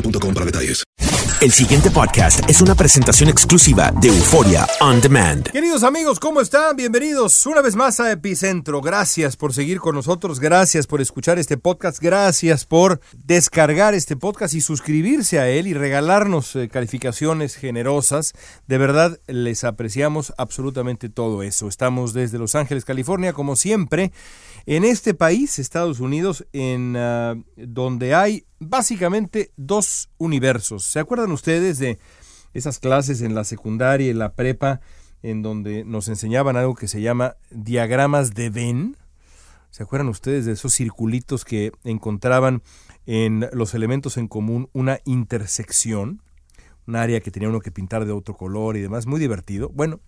boostmobile.com para detalles. El siguiente podcast es una presentación exclusiva de Euforia On Demand. Queridos amigos, ¿cómo están? Bienvenidos una vez más a Epicentro. Gracias por seguir con nosotros, gracias por escuchar este podcast, gracias por descargar este podcast y suscribirse a él y regalarnos eh, calificaciones generosas. De verdad, les apreciamos absolutamente todo eso. Estamos desde Los Ángeles, California, como siempre, en este país, Estados Unidos, en ah, donde hay básicamente dos universos. ¿Se acuerdan ustedes de esas clases en la secundaria y en la prepa en donde nos enseñaban algo que se llama diagramas de Venn? ¿Se acuerdan ustedes de esos circulitos que encontraban en los elementos en común una intersección? Un área que tenía uno que pintar de otro color y demás, muy divertido. Bueno,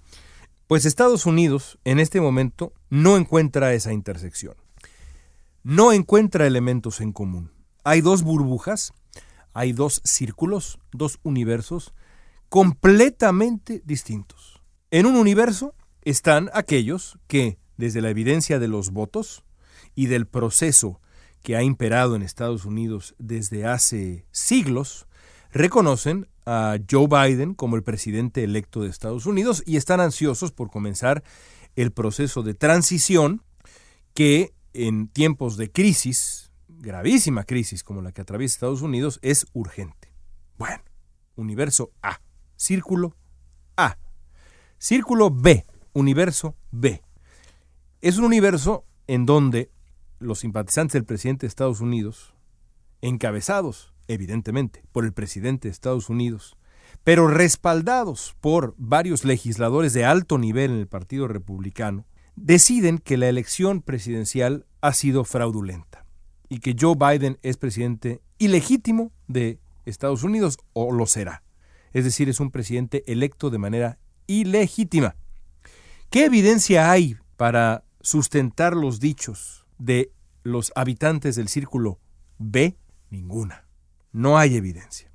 pues Estados Unidos en este momento no encuentra esa intersección. No encuentra elementos en común. Hay dos burbujas, hay dos círculos, dos universos completamente distintos. En un universo están aquellos que, desde la evidencia de los votos y del proceso que ha imperado en Estados Unidos desde hace siglos, reconocen a Joe Biden como el presidente electo de Estados Unidos y están ansiosos por comenzar el proceso de transición que en tiempos de crisis, gravísima crisis como la que atraviesa Estados Unidos, es urgente. Bueno, universo A, círculo A. Círculo B, universo B. Es un universo en donde los simpatizantes del presidente de Estados Unidos, encabezados, evidentemente, por el presidente de Estados Unidos, pero respaldados por varios legisladores de alto nivel en el Partido Republicano, deciden que la elección presidencial ha sido fraudulenta y que Joe Biden es presidente ilegítimo de Estados Unidos o lo será. Es decir, es un presidente electo de manera ilegítima. ¿Qué evidencia hay para sustentar los dichos de los habitantes del círculo B? Ninguna. No hay evidencia.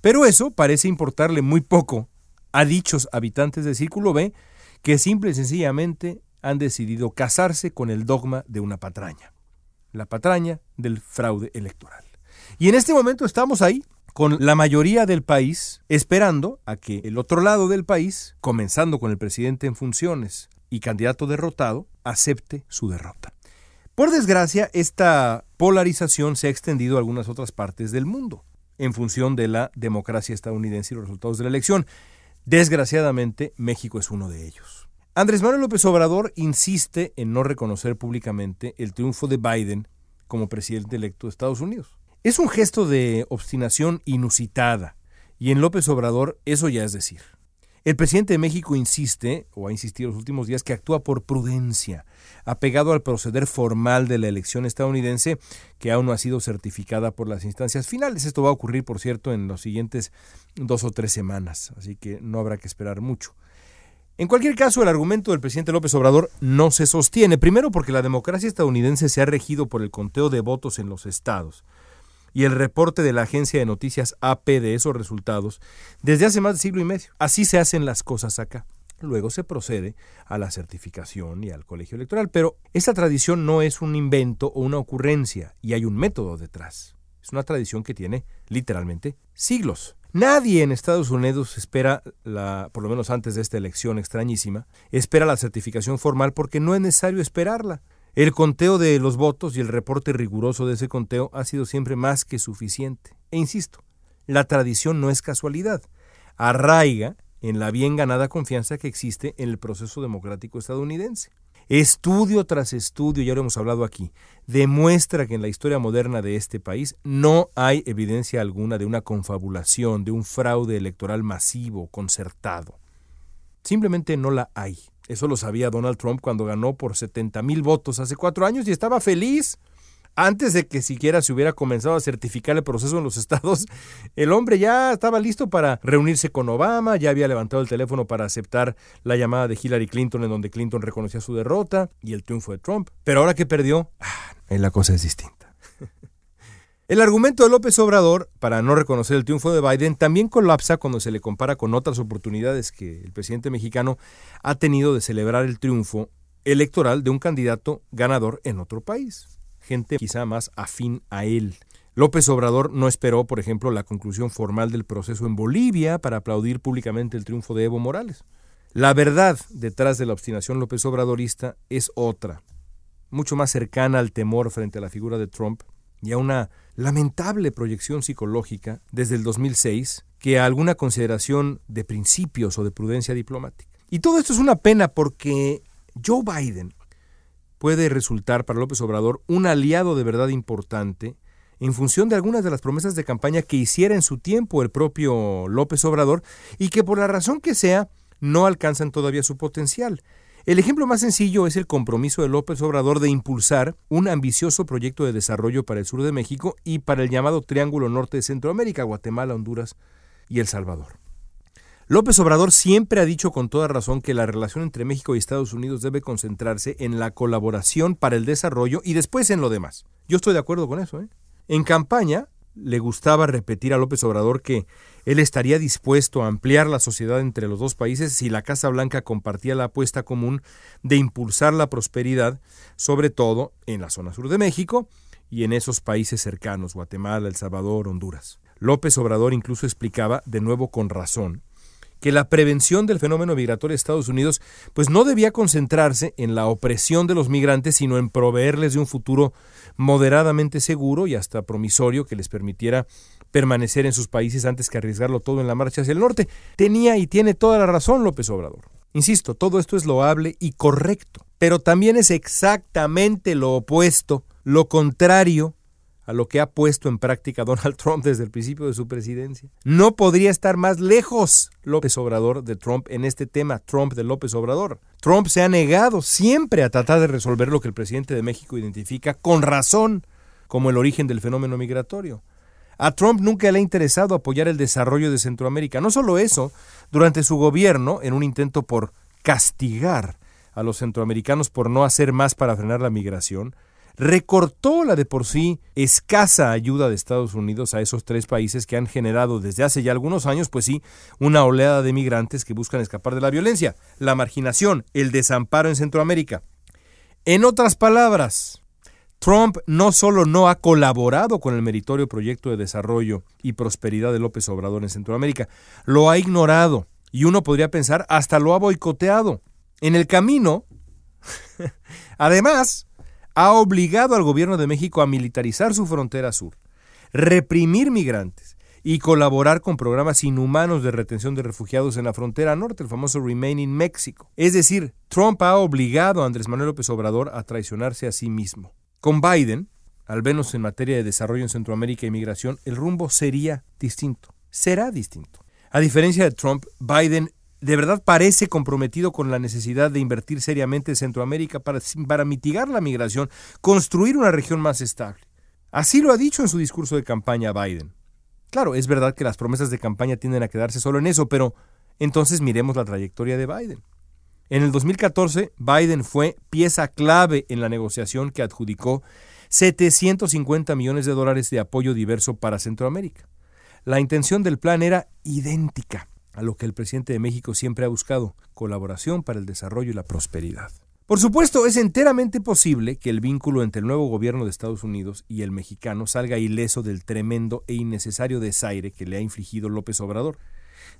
Pero eso parece importarle muy poco a dichos habitantes del círculo B que simple y sencillamente han decidido casarse con el dogma de una patraña, la patraña del fraude electoral. Y en este momento estamos ahí con la mayoría del país esperando a que el otro lado del país, comenzando con el presidente en funciones y candidato derrotado, acepte su derrota. Por desgracia, esta polarización se ha extendido a algunas otras partes del mundo, en función de la democracia estadounidense y los resultados de la elección. Desgraciadamente, México es uno de ellos. Andrés Manuel López Obrador insiste en no reconocer públicamente el triunfo de Biden como presidente electo de Estados Unidos. Es un gesto de obstinación inusitada, y en López Obrador eso ya es decir. El presidente de México insiste, o ha insistido los últimos días, que actúa por prudencia, apegado al proceder formal de la elección estadounidense, que aún no ha sido certificada por las instancias finales. Esto va a ocurrir, por cierto, en los siguientes dos o tres semanas, así que no habrá que esperar mucho. En cualquier caso, el argumento del presidente López Obrador no se sostiene, primero porque la democracia estadounidense se ha regido por el conteo de votos en los estados y el reporte de la agencia de noticias AP de esos resultados desde hace más de siglo y medio. Así se hacen las cosas acá. Luego se procede a la certificación y al colegio electoral, pero esa tradición no es un invento o una ocurrencia, y hay un método detrás. Es una tradición que tiene literalmente siglos. Nadie en Estados Unidos espera, la, por lo menos antes de esta elección extrañísima, espera la certificación formal porque no es necesario esperarla. El conteo de los votos y el reporte riguroso de ese conteo ha sido siempre más que suficiente. E insisto, la tradición no es casualidad. Arraiga en la bien ganada confianza que existe en el proceso democrático estadounidense. Estudio tras estudio, ya lo hemos hablado aquí, demuestra que en la historia moderna de este país no hay evidencia alguna de una confabulación, de un fraude electoral masivo, concertado. Simplemente no la hay. Eso lo sabía Donald Trump cuando ganó por 70 mil votos hace cuatro años y estaba feliz. Antes de que siquiera se hubiera comenzado a certificar el proceso en los estados, el hombre ya estaba listo para reunirse con Obama, ya había levantado el teléfono para aceptar la llamada de Hillary Clinton en donde Clinton reconocía su derrota y el triunfo de Trump. Pero ahora que perdió, ah, la cosa es distinta. El argumento de López Obrador para no reconocer el triunfo de Biden también colapsa cuando se le compara con otras oportunidades que el presidente mexicano ha tenido de celebrar el triunfo electoral de un candidato ganador en otro país, gente quizá más afín a él. López Obrador no esperó, por ejemplo, la conclusión formal del proceso en Bolivia para aplaudir públicamente el triunfo de Evo Morales. La verdad detrás de la obstinación López Obradorista es otra, mucho más cercana al temor frente a la figura de Trump y a una lamentable proyección psicológica desde el 2006 que a alguna consideración de principios o de prudencia diplomática. Y todo esto es una pena porque Joe Biden puede resultar para López Obrador un aliado de verdad importante en función de algunas de las promesas de campaña que hiciera en su tiempo el propio López Obrador y que por la razón que sea no alcanzan todavía su potencial. El ejemplo más sencillo es el compromiso de López Obrador de impulsar un ambicioso proyecto de desarrollo para el sur de México y para el llamado Triángulo Norte de Centroamérica, Guatemala, Honduras y El Salvador. López Obrador siempre ha dicho con toda razón que la relación entre México y Estados Unidos debe concentrarse en la colaboración para el desarrollo y después en lo demás. Yo estoy de acuerdo con eso. ¿eh? En campaña, le gustaba repetir a López Obrador que él estaría dispuesto a ampliar la sociedad entre los dos países si la Casa Blanca compartía la apuesta común de impulsar la prosperidad, sobre todo en la zona sur de México y en esos países cercanos, Guatemala, El Salvador, Honduras. López Obrador incluso explicaba, de nuevo con razón, que la prevención del fenómeno migratorio de Estados Unidos pues no debía concentrarse en la opresión de los migrantes, sino en proveerles de un futuro moderadamente seguro y hasta promisorio que les permitiera permanecer en sus países antes que arriesgarlo todo en la marcha hacia el norte. Tenía y tiene toda la razón López Obrador. Insisto, todo esto es loable y correcto, pero también es exactamente lo opuesto, lo contrario a lo que ha puesto en práctica Donald Trump desde el principio de su presidencia. No podría estar más lejos López Obrador de Trump en este tema, Trump de López Obrador. Trump se ha negado siempre a tratar de resolver lo que el presidente de México identifica con razón como el origen del fenómeno migratorio. A Trump nunca le ha interesado apoyar el desarrollo de Centroamérica. No solo eso, durante su gobierno, en un intento por castigar a los centroamericanos por no hacer más para frenar la migración, recortó la de por sí escasa ayuda de Estados Unidos a esos tres países que han generado desde hace ya algunos años, pues sí, una oleada de migrantes que buscan escapar de la violencia, la marginación, el desamparo en Centroamérica. En otras palabras, Trump no solo no ha colaborado con el meritorio proyecto de desarrollo y prosperidad de López Obrador en Centroamérica, lo ha ignorado y uno podría pensar hasta lo ha boicoteado. En el camino, además, ha obligado al gobierno de México a militarizar su frontera sur, reprimir migrantes y colaborar con programas inhumanos de retención de refugiados en la frontera norte, el famoso Remain in Mexico. Es decir, Trump ha obligado a Andrés Manuel López Obrador a traicionarse a sí mismo. Con Biden, al menos en materia de desarrollo en Centroamérica y migración, el rumbo sería distinto. Será distinto. A diferencia de Trump, Biden de verdad parece comprometido con la necesidad de invertir seriamente en Centroamérica para, mitigar la migración, construir una región más estable. Así lo ha dicho en su discurso de campaña Biden. Claro, es verdad que las promesas de campaña tienden a quedarse solo en eso, pero entonces miremos la trayectoria de Biden. En el 2014, Biden fue pieza clave en la negociación que adjudicó 750 millones de dólares de apoyo diverso para Centroamérica. La intención del plan era idéntica a lo que el presidente de México siempre ha buscado, colaboración para el desarrollo y la prosperidad. Por supuesto, es enteramente posible que el vínculo entre el nuevo gobierno de Estados Unidos y el mexicano salga ileso del tremendo e innecesario desaire que le ha infligido López Obrador.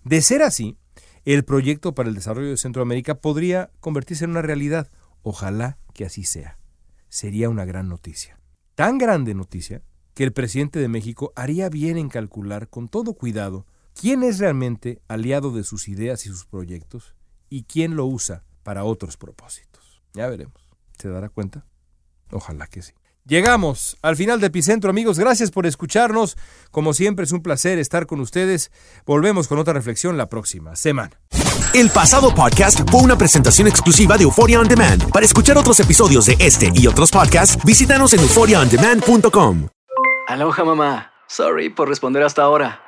De ser así, el proyecto para el desarrollo de Centroamérica podría convertirse en una realidad. Ojalá que así sea. Sería una gran noticia. Tan grande noticia que el presidente de México haría bien en calcular con todo cuidado quién es realmente aliado de sus ideas y sus proyectos y quién lo usa para otros propósitos. Ya veremos. ¿Se dará cuenta? Ojalá que sí. Llegamos al final de Epicentro, amigos. Gracias por escucharnos. Como siempre, es un placer estar con ustedes. Volvemos con otra reflexión la próxima semana. El pasado podcast fue una presentación exclusiva de Euphoria On Demand. Para escuchar otros episodios de este y otros podcasts, visítanos en euphoriaondemand.com. Aloha, mamá. Sorry por responder hasta ahora.